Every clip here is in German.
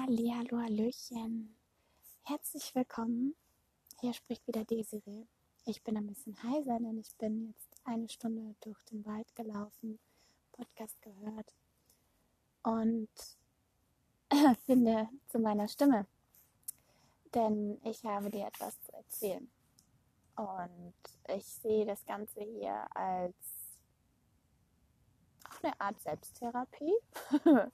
Hallihallo, Hallöchen. Herzlich willkommen. Hier spricht wieder Desiree. Ich bin ein bisschen heiser, denn ich bin jetzt eine Stunde durch den Wald gelaufen, Podcast gehört und finde zu meiner Stimme. Denn ich habe dir etwas zu erzählen. Und ich sehe das Ganze hier als eine Art Selbsttherapie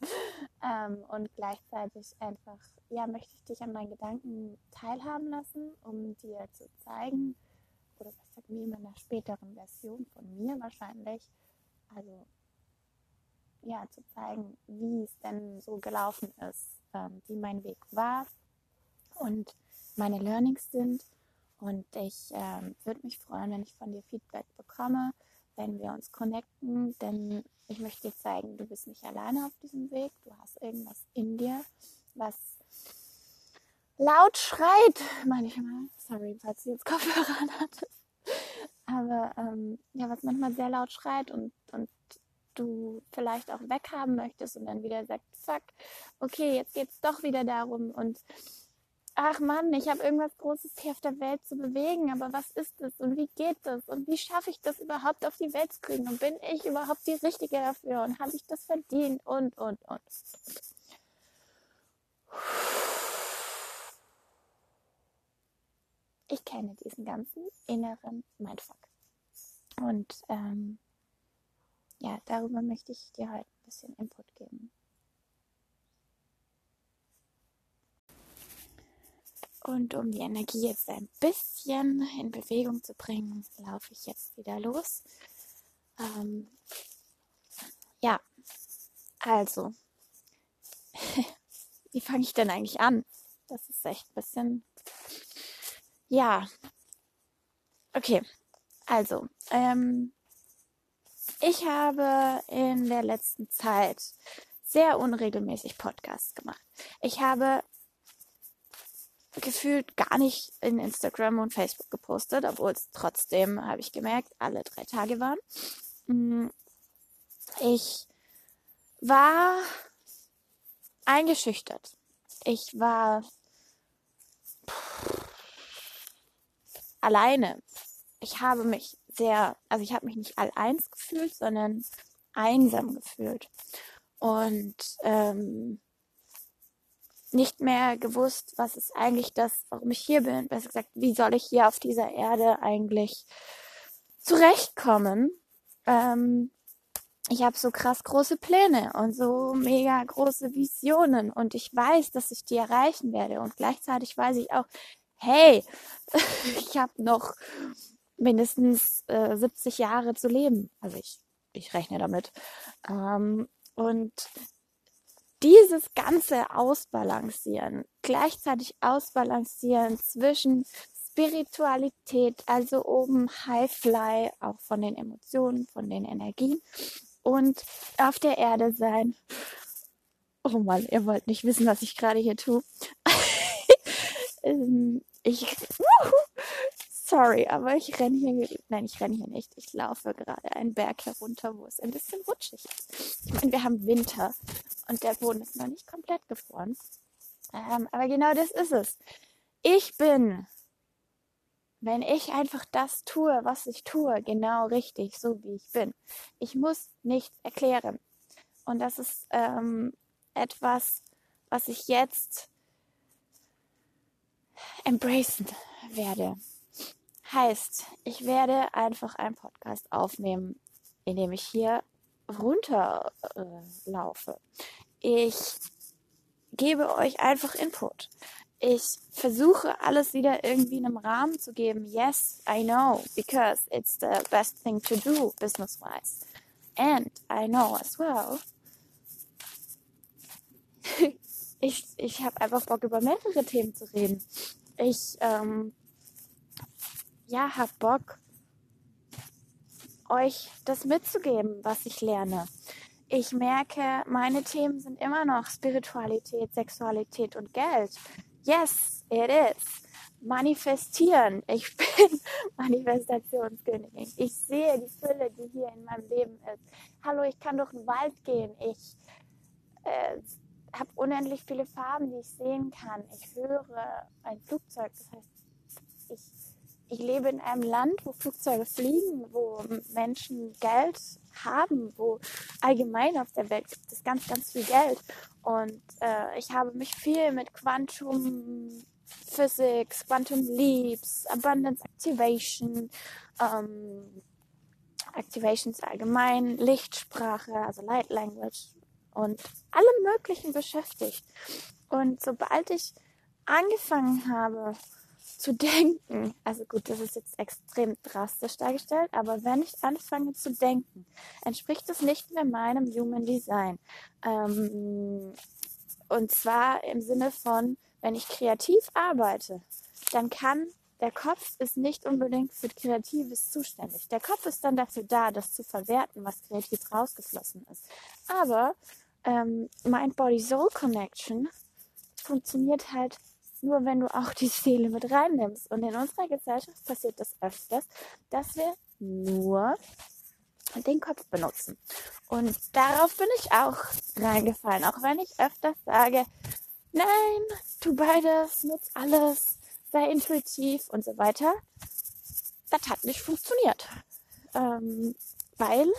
ähm, und gleichzeitig einfach, ja, möchte ich dich an meinen Gedanken teilhaben lassen, um dir zu zeigen, oder was sagt mir in einer späteren Version von mir wahrscheinlich, also ja, zu zeigen, wie es denn so gelaufen ist, ähm, wie mein Weg war und meine Learnings sind. Und ich ähm, würde mich freuen, wenn ich von dir Feedback bekomme, wenn wir uns connecten, denn ich möchte dir zeigen, du bist nicht alleine auf diesem Weg. Du hast irgendwas in dir, was laut schreit, manchmal. Sorry, falls du jetzt Kopfhörer hattest. Aber ähm, ja, was manchmal sehr laut schreit und, und du vielleicht auch weghaben möchtest und dann wieder sagt, fuck, okay, jetzt geht es doch wieder darum und ach Mann, ich habe irgendwas Großes hier auf der Welt zu bewegen, aber was ist es und wie geht das und wie schaffe ich das überhaupt auf die Welt zu kriegen und bin ich überhaupt die Richtige dafür und habe ich das verdient und, und, und. Ich kenne diesen ganzen inneren Mindfuck. Und ähm, ja, darüber möchte ich dir heute ein bisschen Input geben. Und um die Energie jetzt ein bisschen in Bewegung zu bringen, laufe ich jetzt wieder los. Ähm, ja, also, wie fange ich denn eigentlich an? Das ist echt ein bisschen, ja, okay, also, ähm, ich habe in der letzten Zeit sehr unregelmäßig Podcasts gemacht. Ich habe gefühlt gar nicht in Instagram und Facebook gepostet, obwohl es trotzdem, habe ich gemerkt, alle drei Tage waren. Mm, ich war eingeschüchtert. Ich war alleine. Ich habe mich sehr, also ich habe mich nicht alleins gefühlt, sondern einsam gefühlt. Und ähm, nicht mehr gewusst, was ist eigentlich das, warum ich hier bin. Besser gesagt, wie soll ich hier auf dieser Erde eigentlich zurechtkommen? Ähm, ich habe so krass große Pläne und so mega große Visionen und ich weiß, dass ich die erreichen werde und gleichzeitig weiß ich auch, hey, ich habe noch mindestens äh, 70 Jahre zu leben. Also ich, ich rechne damit. Ähm, und dieses ganze Ausbalancieren, gleichzeitig Ausbalancieren zwischen Spiritualität, also oben High Fly, auch von den Emotionen, von den Energien und auf der Erde sein. Oh Mann, ihr wollt nicht wissen, was ich gerade hier tue. Ähm, ich, sorry, aber ich renne hier, nein, ich renne hier nicht. Ich laufe gerade einen Berg herunter, wo es ein bisschen rutschig ist. Meine, wir haben Winter und der Boden ist noch nicht komplett gefroren. Ähm, aber genau das ist es. Ich bin, wenn ich einfach das tue, was ich tue, genau richtig, so wie ich bin. Ich muss nichts erklären. Und das ist ähm, etwas, was ich jetzt embracen werde. Heißt, ich werde einfach einen Podcast aufnehmen, in dem ich hier runterlaufe. Äh, ich gebe euch einfach Input. Ich versuche alles wieder irgendwie in einem Rahmen zu geben. Yes, I know, because it's the best thing to do business-wise. And I know as well. ich ich habe einfach Bock, über mehrere Themen zu reden. Ich ähm, ja, hab Bock, euch das mitzugeben, was ich lerne. Ich merke, meine Themen sind immer noch Spiritualität, Sexualität und Geld. Yes, it is. Manifestieren. Ich bin Manifestationskönigin. Ich sehe die Fülle, die hier in meinem Leben ist. Hallo, ich kann durch den Wald gehen. Ich äh, habe unendlich viele Farben, die ich sehen kann. Ich höre ein Flugzeug. Das heißt, ich, ich lebe in einem Land, wo Flugzeuge fliegen, wo Menschen Geld haben, wo allgemein auf der Welt gibt es ganz, ganz viel Geld. Und äh, ich habe mich viel mit Quantum Physics, Quantum Leaps, Abundance Activation, ähm, Activations allgemein, Lichtsprache, also Light Language und allem Möglichen beschäftigt. Und sobald ich angefangen habe zu denken, also gut, das ist jetzt extrem drastisch dargestellt, aber wenn ich anfange zu denken, entspricht es nicht mehr meinem Human Design. Ähm, und zwar im Sinne von, wenn ich kreativ arbeite, dann kann der Kopf ist nicht unbedingt für Kreatives zuständig. Der Kopf ist dann dafür da, das zu verwerten, was kreativ rausgeflossen ist. Aber ähm, Mind-Body-Soul-Connection funktioniert halt nur, wenn du auch die Seele mit reinnimmst. Und in unserer Gesellschaft passiert das öfters, dass wir nur den Kopf benutzen. Und darauf bin ich auch reingefallen, auch wenn ich öfters sage, nein, tu beides, nutz alles, sei intuitiv und so weiter. Das hat nicht funktioniert, ähm, weil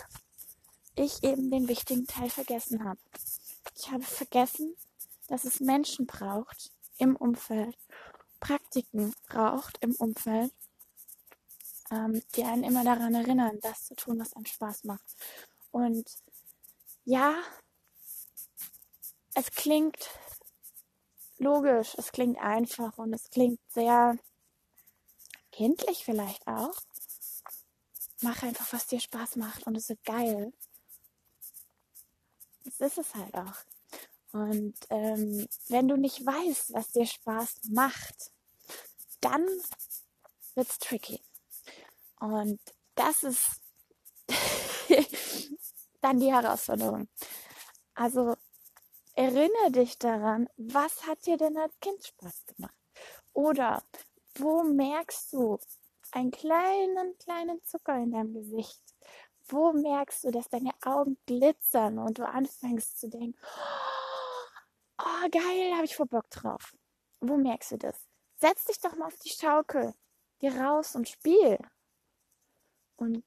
ich eben den wichtigen Teil vergessen habe. Ich habe vergessen, dass es Menschen braucht im Umfeld, Praktiken braucht im Umfeld, ähm, die einen immer daran erinnern, das zu tun, was einem Spaß macht. Und ja, es klingt logisch, es klingt einfach und es klingt sehr kindlich vielleicht auch. Mach einfach, was dir Spaß macht und es wird geil. Das ist es halt auch. Und ähm, wenn du nicht weißt, was dir Spaß macht, dann wird's tricky. Und das ist dann die Herausforderung. Also erinnere dich daran, was hat dir denn als Kind Spaß gemacht? Oder wo merkst du einen kleinen, kleinen Zucker in deinem Gesicht? Wo merkst du, dass deine Augen glitzern und du anfängst zu denken, oh geil, habe ich voll Bock drauf. Wo merkst du das? Setz dich doch mal auf die Schaukel, geh raus und spiel. Und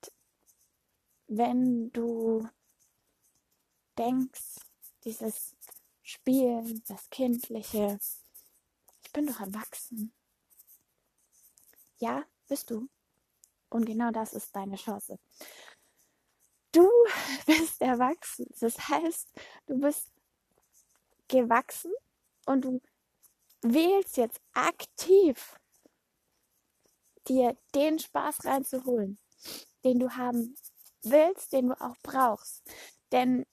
wenn du denkst, dieses Spielen, das Kindliche. Ich bin doch erwachsen. Ja, bist du. Und genau das ist deine Chance. Du bist erwachsen. Das heißt, du bist gewachsen und du wählst jetzt aktiv dir den Spaß reinzuholen, den du haben willst, den du auch brauchst. Denn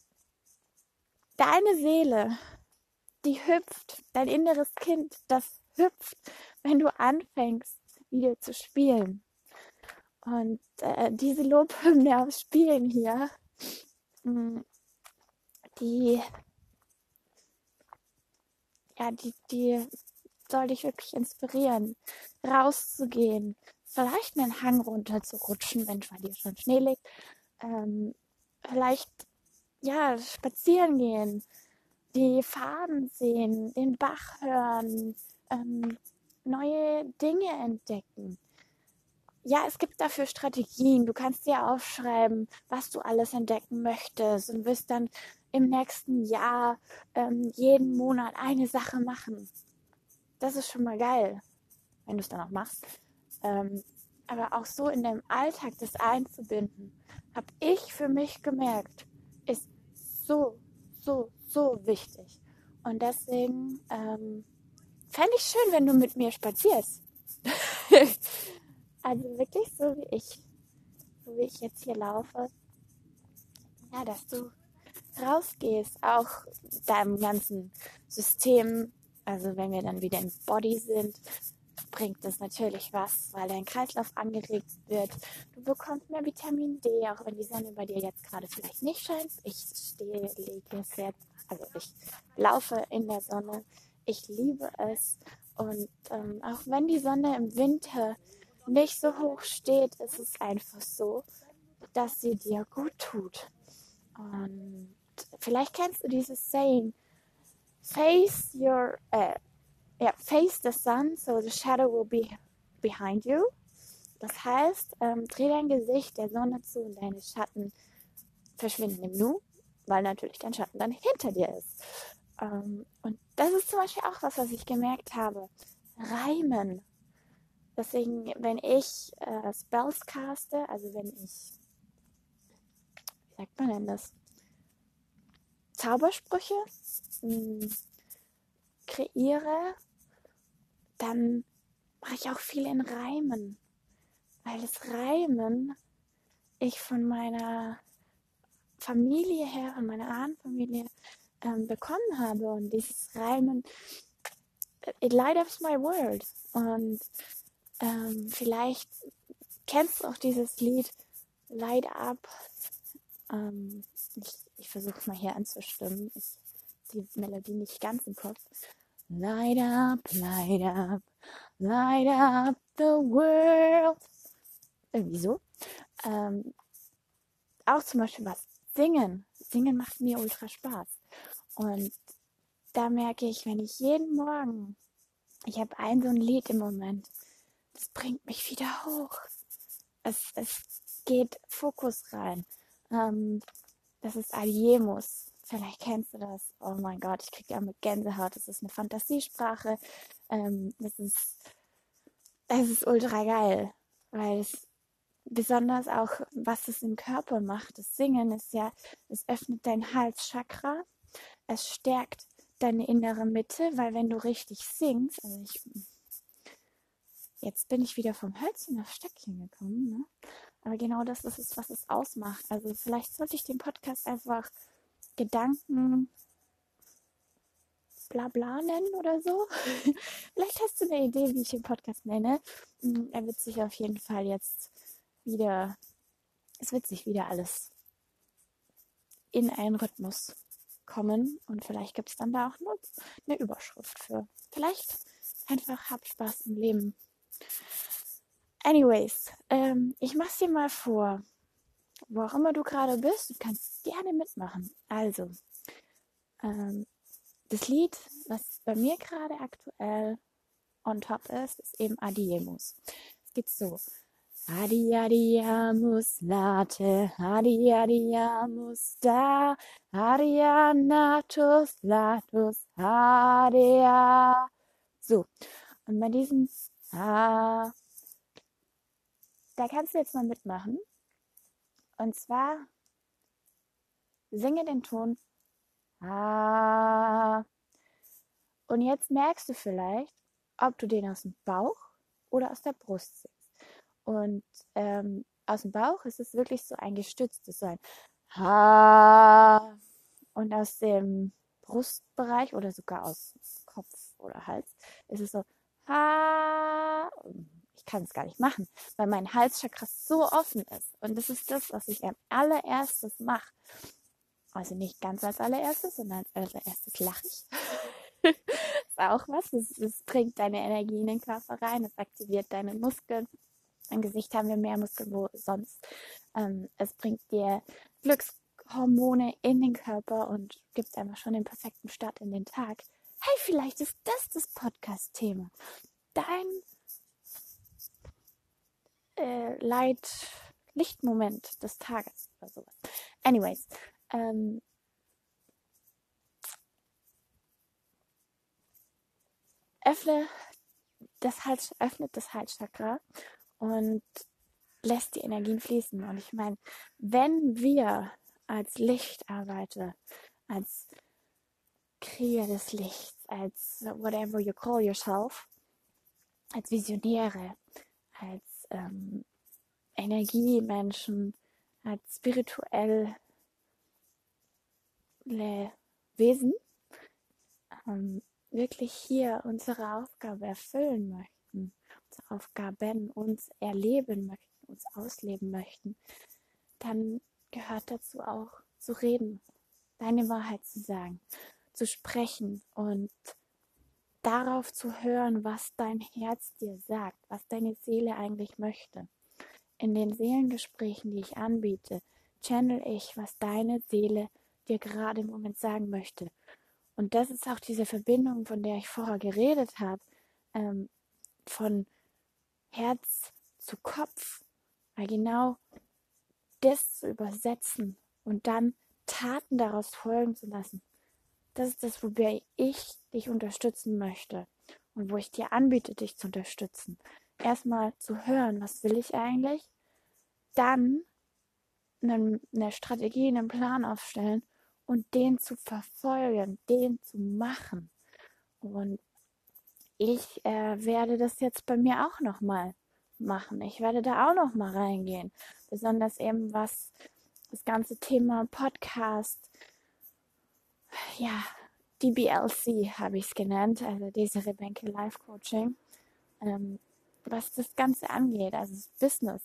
deine Seele, die hüpft, dein inneres Kind, das hüpft, wenn du anfängst, wieder zu spielen. Und äh, diese Lobhymne aufs Spielen hier, mm, die, ja, die, die soll dich wirklich inspirieren, rauszugehen, vielleicht einen Hang runter zu rutschen, wenn bei dir schon Schnee liegt, ähm, vielleicht ja, spazieren gehen, die Farben sehen, den Bach hören, ähm, neue Dinge entdecken. Ja, es gibt dafür Strategien. Du kannst dir aufschreiben, was du alles entdecken möchtest und wirst dann im nächsten Jahr ähm, jeden Monat eine Sache machen. Das ist schon mal geil, wenn du es dann auch machst. Ähm, aber auch so in deinem Alltag das einzubinden, habe ich für mich gemerkt, ist so, so, so wichtig. Und deswegen ähm, fände ich schön, wenn du mit mir spazierst. also wirklich so wie ich, so wie ich jetzt hier laufe. Ja, dass du rausgehst, auch deinem ganzen System, also wenn wir dann wieder im Body sind, bringt es natürlich was, weil dein Kreislauf angeregt wird. Du bekommst mehr Vitamin D, auch wenn die Sonne bei dir jetzt gerade vielleicht nicht scheint. Ich stehe, lege sehr, also ich laufe in der Sonne. Ich liebe es. Und ähm, auch wenn die Sonne im Winter nicht so hoch steht, ist es einfach so, dass sie dir gut tut. Vielleicht kennst du dieses Saying, face your, äh, ja, face the sun, so the shadow will be behind you. Das heißt, ähm, dreh dein Gesicht der Sonne zu und deine Schatten verschwinden im Nu, weil natürlich dein Schatten dann hinter dir ist. Ähm, und das ist zum Beispiel auch was, was ich gemerkt habe. Reimen. Deswegen, wenn ich äh, Spells caste, also wenn ich, wie sagt man denn das? Zaubersprüche mh, hm, kreiere, dann mache ich auch viel in Reimen. Weil das Reimen ich von meiner Familie her, von meiner Ahnenfamilie ähm, bekommen habe. Und dieses Reimen, it light ups my world. Und ähm, vielleicht kennst du auch dieses Lied Light Up. Ähm, ich ich versuche mal hier anzustimmen. Ich die Melodie nicht ganz im Kopf. Light up, light up, light up the world. Irgendwie so. Ähm, auch zum Beispiel was singen. Singen macht mir ultra Spaß. Und da merke ich, wenn ich jeden Morgen, ich habe ein so ein Lied im Moment, das bringt mich wieder hoch. Es, es geht Fokus rein. Ähm, das ist Aliemus. Vielleicht kennst du das. Oh mein Gott, ich kriege ja mit Gänsehaut. Das ist eine Fantasiesprache. Ähm, das ist, das ist ultra geil, weil es besonders auch, was es im Körper macht. Das Singen ist ja, es öffnet dein Halschakra, es stärkt deine innere Mitte, weil wenn du richtig singst, also ich, jetzt bin ich wieder vom Hölzchen auf Stöckchen gekommen, ne? Aber genau das ist es, was es ausmacht. Also vielleicht sollte ich den Podcast einfach Gedanken bla bla nennen oder so. vielleicht hast du eine Idee, wie ich den Podcast nenne. Hm, er wird sich auf jeden Fall jetzt wieder, es wird sich wieder alles in einen Rhythmus kommen und vielleicht gibt es dann da auch nur eine Überschrift für. Vielleicht einfach hab Spaß im Leben. Anyways, ähm, ich mach's dir mal vor. Wo auch immer du gerade bist, du kannst gerne mitmachen. Also, ähm, das Lied, was bei mir gerade aktuell on top ist, ist eben Adiemus. Es geht so. Adiadiamus late, adiadiamus da, adianatus latus, adia. So, und bei diesem A, da kannst du jetzt mal mitmachen. Und zwar singe den Ton A. Und jetzt merkst du vielleicht, ob du den aus dem Bauch oder aus der Brust singst. Und ähm, aus dem Bauch ist es wirklich so ein gestütztes Sein. Ha. Und aus dem Brustbereich oder sogar aus Kopf oder Hals ist es so Ha. Kann es gar nicht machen, weil mein Halschakra so offen ist. Und das ist das, was ich am allererstes mache. Also nicht ganz als allererstes, sondern als allererstes lache ich. ist auch was. Es bringt deine Energie in den Körper rein, es aktiviert deine Muskeln im Gesicht haben wir mehr Muskeln wo sonst. Ähm, es bringt dir Glückshormone in den Körper und gibt einfach schon den perfekten Start in den Tag. Hey, vielleicht ist das das Podcast-Thema. Dein äh, Leit Lichtmoment des Tages oder sowas. Anyways, ähm, öffne das Hals, öffnet das Halschakra und lässt die Energien fließen. Und ich meine, wenn wir als Lichtarbeiter, als Krieger des Lichts, als whatever you call yourself, als Visionäre, als ähm, Energiemenschen, als spirituelle Wesen ähm, wirklich hier unsere Aufgabe erfüllen möchten Aufgaben uns erleben möchten, uns ausleben möchten, dann gehört dazu auch zu reden, deine Wahrheit zu sagen, zu sprechen und darauf zu hören, was dein Herz dir sagt, was deine Seele eigentlich möchte. In den Seelengesprächen, die ich anbiete, channel ich, was deine Seele dir gerade im Moment sagen möchte. Und das ist auch diese Verbindung, von der ich vorher geredet habe, ähm, von Herz zu Kopf, weil genau das zu übersetzen und dann Taten daraus folgen zu lassen, das ist das, wobei ich dich unterstützen möchte und wo ich dir anbiete, dich zu unterstützen. Erstmal zu hören, was will ich eigentlich, dann eine, Strategie, einen Plan aufstellen und den zu verfolgen, den zu machen. Und ich äh, werde das jetzt bei mir auch nochmal machen. Ich werde da auch nochmal reingehen. Besonders eben was das ganze Thema Podcast, ja, DBLC habe ich es genannt, also diese Rebecca Life Coaching, ähm, was das Ganze angeht, also das Business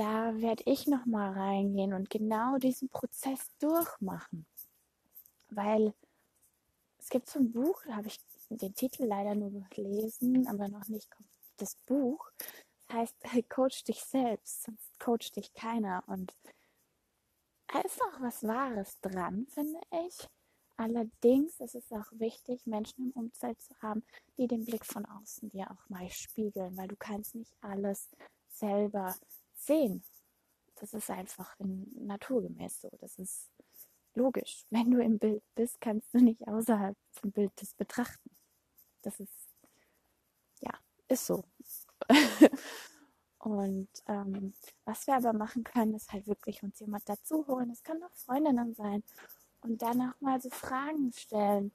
da werde ich nochmal reingehen und genau diesen Prozess durchmachen. Weil es gibt so ein Buch, da habe ich den Titel leider nur gelesen, aber noch nicht das Buch. Das heißt, coach dich selbst, sonst coach dich keiner. Und da ist auch was Wahres dran, finde ich. Allerdings ist es auch wichtig, Menschen im Umfeld zu haben, die den Blick von außen dir auch mal spiegeln, weil du kannst nicht alles selber sehen. Das ist einfach naturgemäß so. Das ist logisch. Wenn du im Bild bist, kannst du nicht außerhalb vom Bild das betrachten. Das ist, ja, ist so. Und ähm, was wir aber machen können, ist halt wirklich uns jemand dazu holen. Es kann auch Freundinnen sein. Und dann auch mal so Fragen stellen.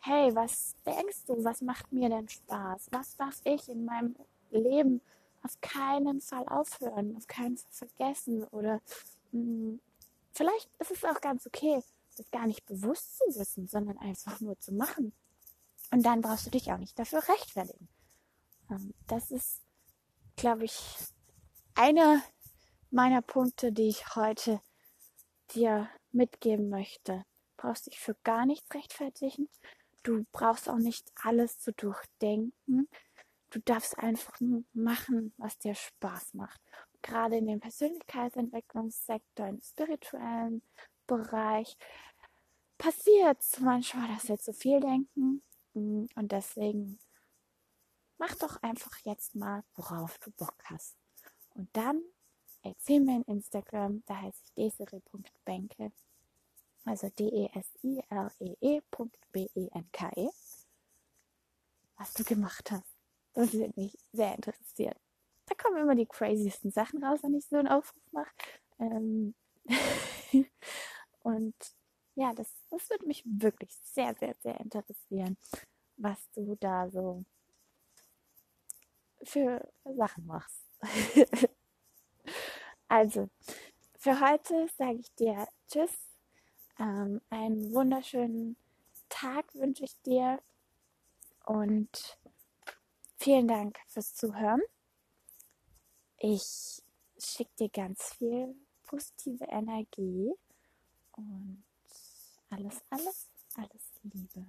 Hey, was denkst du? Was macht mir denn Spaß? Was darf ich in meinem Leben auf keinen Fall aufhören, auf keinen Fall vergessen oder mh, hm, vielleicht ist es auch ganz okay, das gar nicht bewusst zu wissen, sondern einfach nur zu machen. Und dann brauchst du dich auch nicht dafür rechtfertigen. Ähm, das ist, glaube ich, einer meiner Punkte, die ich heute dir mitgeben möchte. Du brauchst dich für gar nichts rechtfertigen. Du brauchst auch nicht alles zu durchdenken. Du darfst einfach nur machen, was dir Spaß macht. gerade in dem Persönlichkeitsentwicklungssektor, im spirituellen Bereich, passiert es manchmal, dass wir zu viel denken. Und deswegen mach doch einfach jetzt mal, worauf du Bock hast. Und dann erzähl mir in Instagram, da heiße ich desiree.benke, also D-E-S-I-R-E-E.B-E-N-K-E, -E, was du gemacht hast. Das würde mich sehr interessieren. Da kommen immer die craziesten Sachen raus, wenn ich so einen Aufruf mache. Ähm und ja, das, das würde mich wirklich sehr, sehr, sehr interessieren, was du da so für Sachen machst. also, für heute sage ich dir Tschüss. Ähm, einen wunderschönen Tag wünsche ich dir und Vielen Dank fürs Zuhören. Ich schicke dir ganz viel positive Energie und alles, alles, alles Liebe.